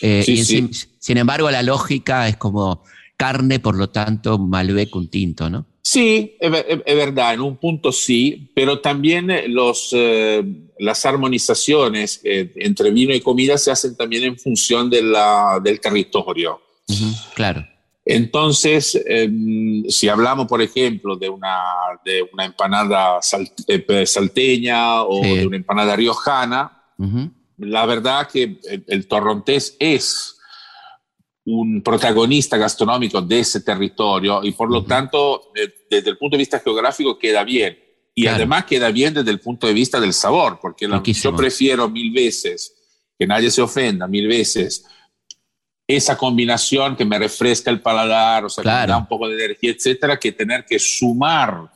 Eh, y sin, embargo, la lógica es como carne, por lo tanto, Malbec un tinto, ¿no? Sí, es, verdad, en un punto sí, pero también eh, los, eh, las armonizaciones entre vino y comida se hacen también en función de la, del territorio. claro. Entonces, em, si hablamos, por ejemplo, de una, de una empanada salteña o de una empanada riojana, la verdad que el, torrontés es un protagonista gastronómico de ese territorio y por lo tanto, desde el punto de vista geográfico, queda bien. Y además queda bien desde el punto de vista del sabor, porque yo prefiero mil veces, que nadie se ofenda, mil veces, esa combinación que me refresca el paladar, o sea, que me da un poco de energía, etcétera, que tener que sumar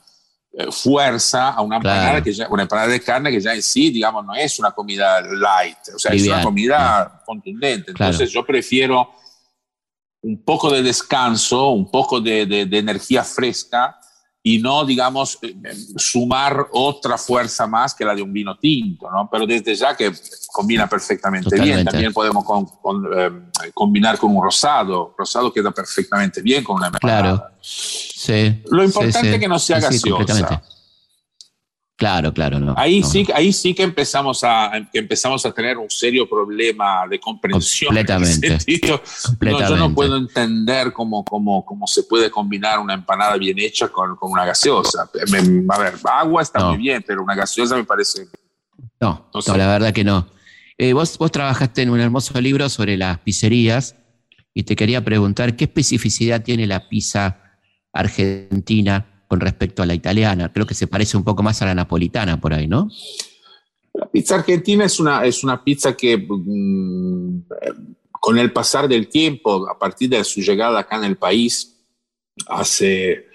eh, fuerza a una empanada, que una empanada de carne que ya en sí, digamos, no es una comida light, o sea, es una comida contundente. Entonces yo prefiero un poco de descanso, un poco de, de energía fresca y no, digamos, eh, sumar otra fuerza más que la de un vino tinto, ¿no? Pero desde ya que combina perfectamente bien. También podemos eh, combinar con un rosado. Rosado queda perfectamente bien con una empanada. Claro. Sí. Lo importante es que no sea gaseosa. Claro, claro, no. Ahí, sí, ahí sí que empezamos, a, que empezamos a tener un serio problema de comprensión. Completamente. yo no puedo entender cómo, cómo, cómo, se puede combinar una empanada bien hecha con, con una gaseosa. a ver, agua está muy bien, pero una gaseosa me parece... No, no, la verdad que no. Eh, vos, vos trabajaste en un hermoso libro sobre las pizzerías y te quería preguntar, ¿qué especificidad tiene la pizza argentina con respecto a la italiana. Creo que se parece un poco más a la napolitana por ahí, ¿no? La pizza argentina es una, es una pizza que mm, con el pasar del tiempo, a partir de su llegada acá en el país, hace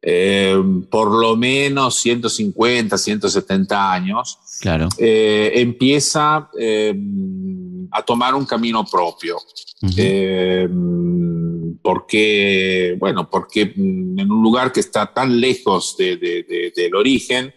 eh, por lo menos 150, 170 años, claro. Eh, empieza eh, a tomar un camino propio porque, bueno, porque en un lugar que está tan lejos del origen,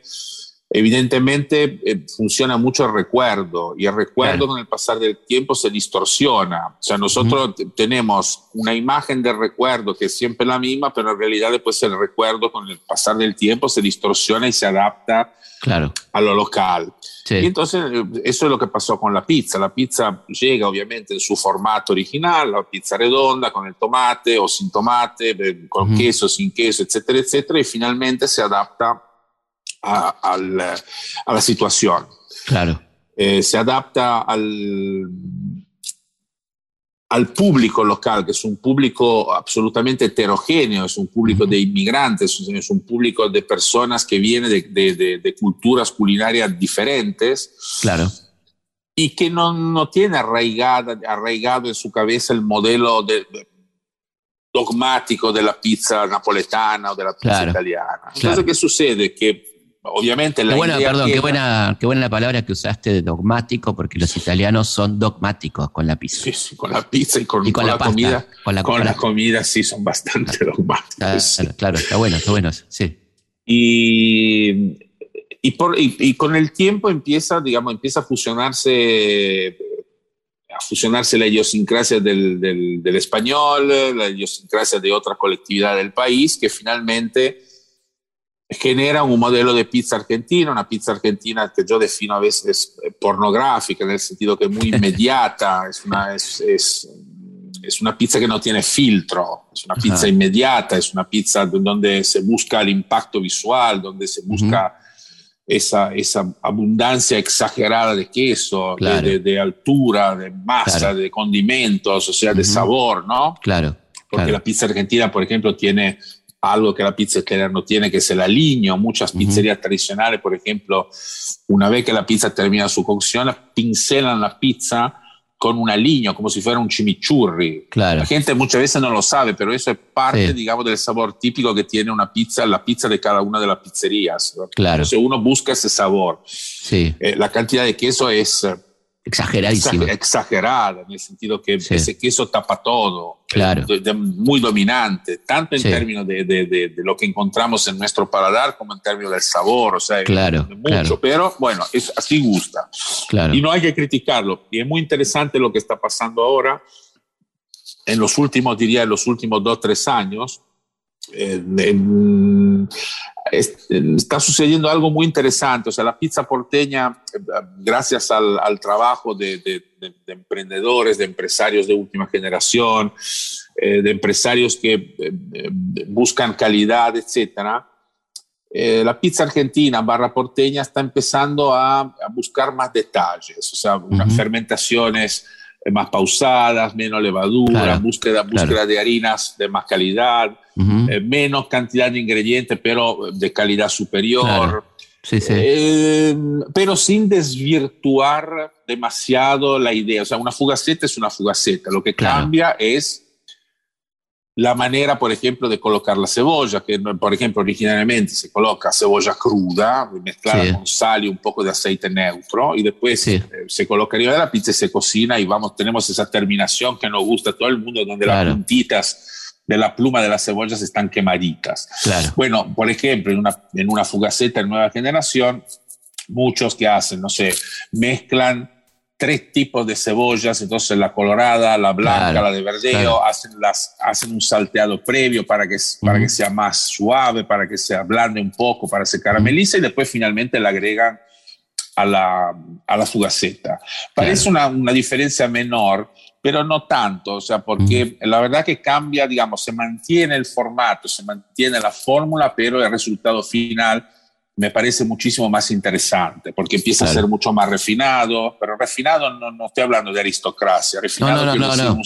evidentemente eh, funciona mucho el recuerdo y el recuerdo con el pasar del tiempo se distorsiona. O sea, nosotros tenemos una imagen de recuerdo que es siempre la misma, pero en realidad después el recuerdo con el pasar del tiempo se distorsiona y se adapta claro. a lo local. Y entonces eh, eso es lo que pasó con la pizza. La pizza llega obviamente en su formato original, la pizza redonda con el tomate o sin tomate, eh, con queso, sin queso, etcétera, etcétera, y finalmente se adapta a, la situación. Claro. Eh, se adapta al, al público local, que es un público absolutamente heterogéneo, es un público de inmigrantes, es un público de personas que vienen de, de, culturas culinarias diferentes. Claro. Y que no, no tiene arraigada, arraigado en su cabeza el modelo dogmático de la pizza napoletana o de la pizza italiana. Entonces, ¿qué sucede? Que obviamente la qué buena, perdón, qué buena, qué buena la palabra que usaste de dogmático, porque los italianos son dogmáticos con la pizza. Sí, sí con la pizza y con, la, comida. Con la, con la comida sí son bastante dogmáticos. Claro, está bueno, está bueno, sí. Y, y, por, y, con el tiempo empieza, digamos, empieza a fusionarse a fusionarse la idiosincrasia del, del, del español, la idiosincrasia de otra colectividad del país, que finalmente genera un modelo de pizza argentina, una pizza argentina que yo defino a veces pornográfica, en el sentido que es muy [LAUGHS] inmediata, es una, es, es, es una pizza que no tiene filtro, es una pizza inmediata, es una pizza donde se busca el impacto visual, donde se busca esa, esa abundancia exagerada de queso, de, de, altura, de masa, de condimentos, o sea, de sabor, ¿no? Claro. Porque la pizza argentina, por ejemplo, tiene algo que la pizza italiana no tiene, que es el aliño. Muchas pizzerías tradicionales, por ejemplo, una vez que la pizza termina su cocción, pincelan la pizza con un aliño, como si fuera un chimichurri. Claro. La gente muchas veces no lo sabe, pero eso es parte, digamos, del sabor típico que tiene una pizza, la pizza de cada una de las pizzerías. Claro. Entonces uno busca ese sabor. Sí. Eh, la cantidad de queso es Exageradísima. Exagerada, en el sentido que ese queso tapa todo. Claro. muy dominante, tanto en términos de, de, de, lo que encontramos en nuestro paladar como en términos del sabor, o sea, claro, mucho, pero bueno, es, así gusta. Claro. Y no hay que criticarlo. Y es muy interesante lo que está pasando ahora, en los últimos, diría, en los últimos dos, tres años, está sucediendo algo muy interesante. O sea, la pizza porteña, gracias al, trabajo de, emprendedores, de empresarios de última generación, eh, de empresarios que eh, buscan calidad, etcétera, eh, la pizza argentina barra porteña está empezando a, buscar más detalles, o sea, unas fermentaciones más pausadas, menos levadura, búsqueda, búsqueda de harinas de más calidad, eh, menos cantidad de ingredientes, pero de calidad superior. Sí, sí. Eh, pero sin desvirtuar demasiado la idea. O sea, una fugaceta es una fugaceta. Lo que cambia es la manera, por ejemplo, de colocar la cebolla, que por ejemplo originalmente se coloca cebolla cruda, mezclada con sal y un poco de aceite neutro, y después eh, se coloca arriba de la pizza y se cocina y vamos, tenemos esa terminación que nos gusta a todo el mundo, donde las puntitas de la pluma de las cebollas están quemaditas. Bueno, por ejemplo, en una, en una fugaceta de nueva generación, muchos que hacen, no sé, mezclan tres tipos de cebollas, entonces la colorada, la blanca, la de verdeo, hacen, las, hacen un salteado previo para que, para que sea más suave, para que se ablande un poco, para que se caramelice y después finalmente la agregan a la, a la fugaceta. Parece una, una, diferencia menor, pero no tanto, o sea, porque la verdad que cambia, digamos, se mantiene el formato, se mantiene la fórmula, pero el resultado final me parece muchísimo más interesante, porque empieza a ser mucho más refinado, pero refinado no, no estoy hablando de aristocracia, refinado no, no, no,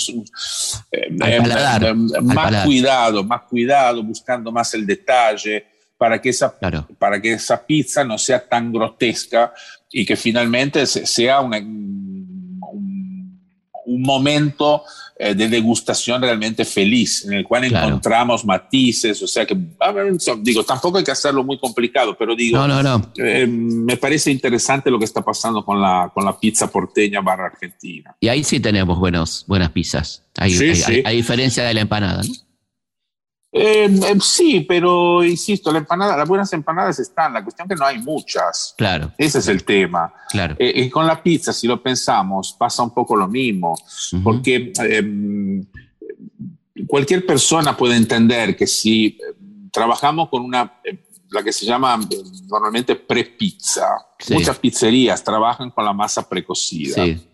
eh, eh, más cuidado, más cuidado, buscando más el detalle, para que, esa, para que esa pizza no sea tan grotesca y que finalmente sea una, un, un momento eh, de degustación realmente feliz, en el cual encontramos matices, o sea que, digo, tampoco hay que hacerlo muy complicado, pero digo, no, no, no. Eh, me parece interesante lo que está pasando con la, con la pizza porteña barra argentina. Y ahí sí tenemos buenos, buenas pizzas, hay, hay, diferencia de la empanada, ¿no? Eh, eh, sí, pero insisto, la empanada, las buenas empanadas están, la cuestión es que no hay muchas. Claro. Ese es el tema. Claro. Eh, y con la pizza, si lo pensamos, pasa un poco lo mismo, porque em, cualquier persona puede entender que si trabajamos con una, la que se llama normalmente pre-pizza, muchas pizzerías trabajan con la masa precocida. Sí.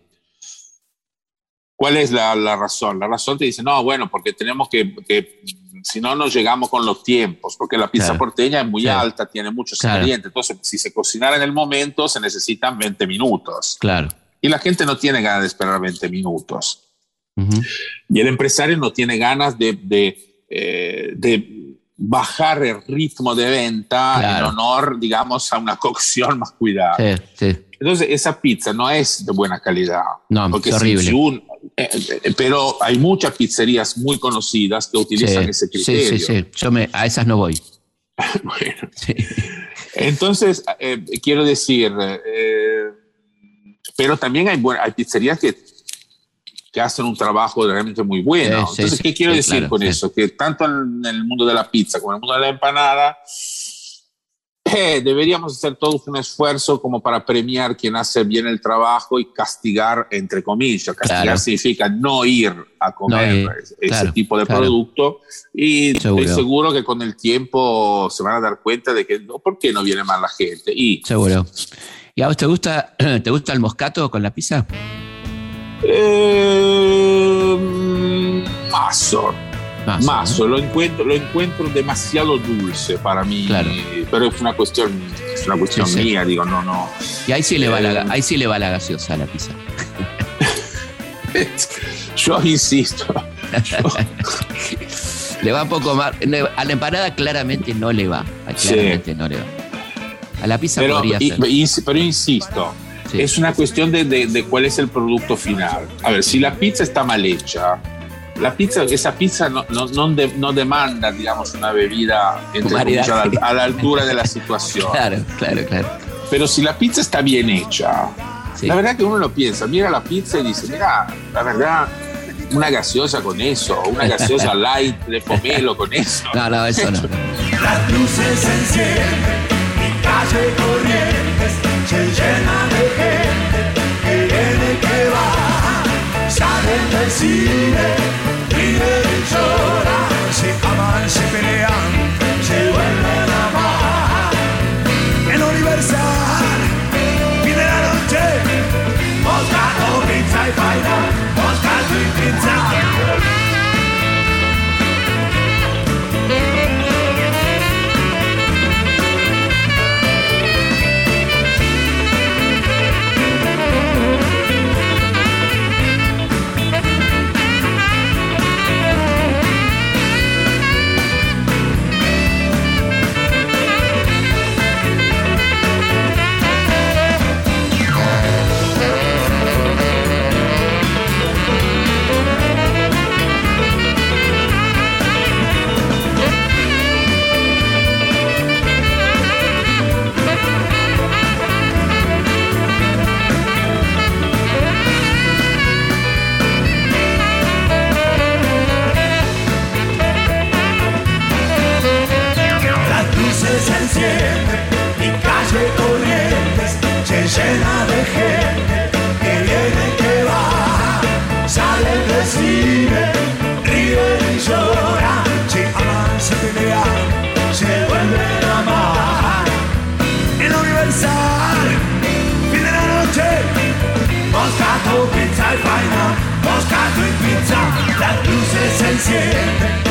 ¿Cuál es la, la, razón? La razón te dice, no, bueno, porque tenemos que, que si no, no llegamos con los tiempos, porque la pizza porteña es muy alta, tiene muchos ingredientes. Entonces, si se cocinara en el momento, se necesitan 20 minutos. Claro. Y la gente no tiene ganas de esperar 20 minutos. Y el empresario no tiene ganas de, de, eh, de bajar el ritmo de venta en honor, digamos, a una [LAUGHS] cocción más cuidada. Entonces, esa pizza no es de buena calidad. No, porque es horrible. Eh, eh, pero hay muchas pizzerías muy conocidas que utilizan ese criterio. Sí, sí, sí. Yo me, a esas no voy. [LAUGHS] bueno. Entonces, eh, quiero decir, pero también hay, hay pizzerías que, que hacen un trabajo realmente muy bueno. Entonces, ¿qué quiero decir con eso? Que tanto en el mundo de la pizza como en el mundo de la empanada, eh, [CLEARS THROAT] deberíamos hacer todos un esfuerzo como para premiar quien hace bien el trabajo y castigar, entre comillas. Castigar significa no ir a comer ese tipo de producto. Y estoy seguro que con el tiempo se van a dar cuenta de que, ¿por qué no viene más la gente? Y, seguro. ¿Y a vos te gusta, [CLEARS THROAT] te gusta el moscato con la pizza? Eh, mazo. Mazo, lo, encuentro, lo encuentro demasiado dulce para mí. Claro pero es una cuestión, es una cuestión mía, digo, no, no. Y ahí sí le va, la, eh, ahí sí le va la gaseosa a la pizza. [LAUGHS] yo insisto. [LAUGHS] le va un poco más. A la empanada claramente no le va. Claramente no le va. A la pizza pero, podría ser. pero insisto, es una cuestión de, de, de, cuál es el producto final. A ver, si la pizza está mal hecha, la pizza, esa pizza no, no, no, demanda, digamos, una bebida a, la, altura de la [LAUGHS] situación. Claro, claro, claro. Pero si la pizza está bien hecha, la verdad que uno lo piensa, mira la pizza y dice, mira, la verdad, una gaseosa con eso, una gaseosa [LAUGHS] light de pomelo con eso. No, no, eso no. [LAUGHS] Las luces se encienden, mi calle Corrientes se llena de gente que viene que va, salen del cine aman, se pelean, de gente que viene y que va. Salen del cine, ríen y lloran, se aman, se pelean, se vuelven a amar. En Universal, fin la noche, Moscato, pizza y faina, Moscato y pizza, las luces se encienden,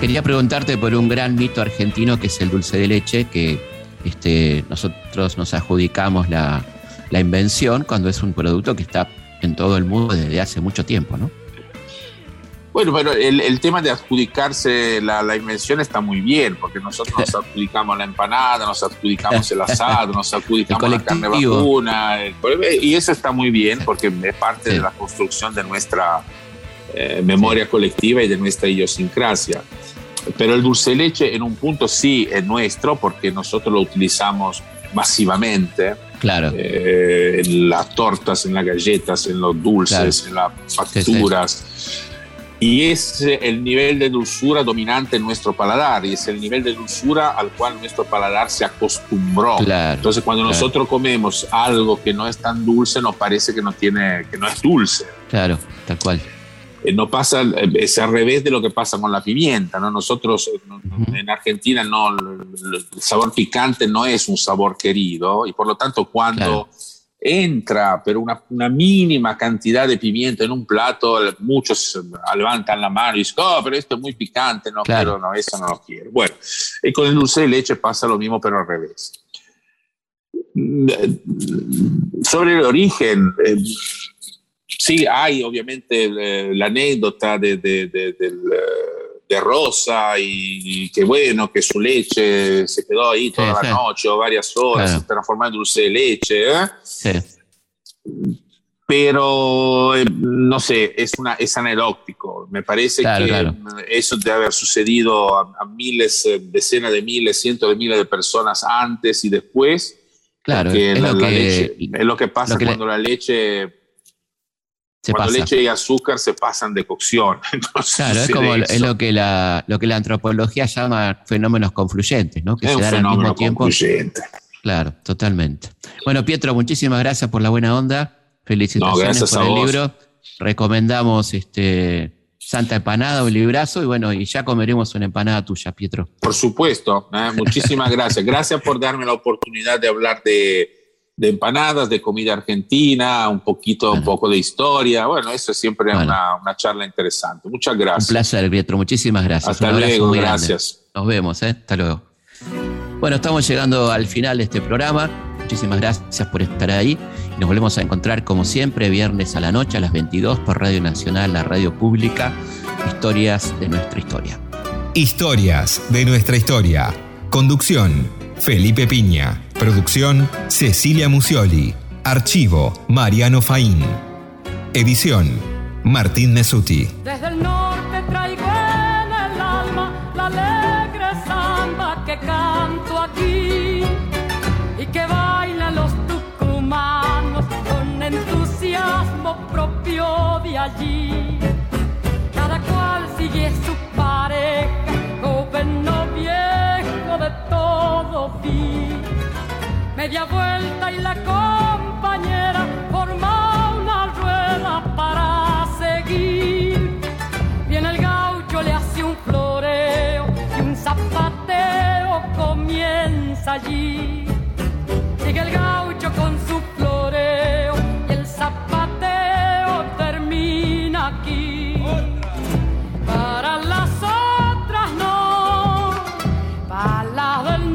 Quería preguntarte por un gran mito argentino que es el dulce de leche, que este, nosotros nos adjudicamos la, la invención cuando es un producto que está en todo el mundo desde hace mucho tiempo, ¿no? Bueno, pero el, el tema de adjudicarse la, la invención está muy bien, porque nosotros nos [LAUGHS] adjudicamos la empanada, nos adjudicamos el asado, nos adjudicamos la carne vacuna, el- y eso está muy bien porque es parte Sí. de la construcción de nuestra eh, memoria colectiva y de nuestra idiosincrasia. Pero el dulce de leche en un punto sí es nuestro, porque nosotros lo utilizamos masivamente Claro, eh, en las tortas, en las galletas, en los dulces, en las facturas. Y es el nivel de dulzura dominante en nuestro paladar y es el nivel de dulzura al cual nuestro paladar se acostumbró. claro. Entonces cuando claro. nosotros comemos algo que no es tan dulce, nos parece que no, tiene, que no es dulce. Claro, tal cual. Eh, no pasa, eh, es al revés de lo que pasa con la pimienta, ¿no? Nosotros eh, en Argentina no, el el sabor picante no es un sabor querido y por lo tanto cuando Claro. Entra pero una, una mínima cantidad de pimienta en un plato, eh, muchos eh, levantan la mano y dicen, oh, pero esto es muy picante, no Claro. quiero, no, eso no lo quiero. Bueno, y con el dulce de leche pasa lo mismo pero al revés. Eh, Sobre el origen, eh, Sí, hay obviamente eh, la anécdota de, de, de- del, eh, de Rosa y, y que bueno, que su leche se quedó ahí toda Sí, la sí. noche o varias horas, Claro. se transformó en dulce de leche. ¿eh? Sí, Pero eh, no sé, es, una, es anecdótico. Me parece Claro, que claro. eso debe haber sucedido a, a miles, eh, decenas de miles, cientos de miles de personas antes y después. claro. Es la- lo que, leche- es lo que pasa lo que le- cuando la leche se cuando pasa. leche y azúcar se pasan de cocción. [LAUGHS] Entonces, Claro, es como lo que la lo que la antropología llama fenómenos confluyentes, ¿no? Que Es se un dan al mismo tiempo. concluyente. Claro, totalmente. Bueno, Pietro, muchísimas gracias por la buena onda. Felicitaciones No, por el vos. libro. Recomendamos este Santa Empanada, un librazo, y bueno, y ya comeremos una empanada tuya, Pietro. Por supuesto, ¿eh? muchísimas [LAUGHS] gracias. Gracias por darme la oportunidad de hablar de, de empanadas, de comida argentina, un poquito, un poco de historia. Bueno, eso es siempre Bueno. una, una charla interesante. Muchas Un gracias. placer, Pietro. Muchísimas gracias. Hasta Un luego, muy grande. gracias. Nos vemos, ¿eh? Hasta luego. Bueno, estamos llegando al final de este programa. Muchísimas gracias por estar ahí. Y nos volvemos a encontrar, como siempre, viernes a la noche a las 22 por Radio Nacional, la radio pública. Historias de nuestra historia. Historias de nuestra historia. Conducción, Felipe Piña. Producción, Cecilia Musioli. Archivo, Mariano Faín. Edición, Martín Mesuti. Desde el norte traigo en el alma la alegre samba que canto aquí y que bailan los tucumanos con entusiasmo propio de allí. Cada cual sigue su pareja, joven o viejo de todo vi. Media vuelta y la compañera forma una rueda para seguir. Viene el gaucho, le hace un floreo y un zapateo comienza allí. Sigue el gaucho con su floreo y el zapateo termina aquí. Para las otras no, para las del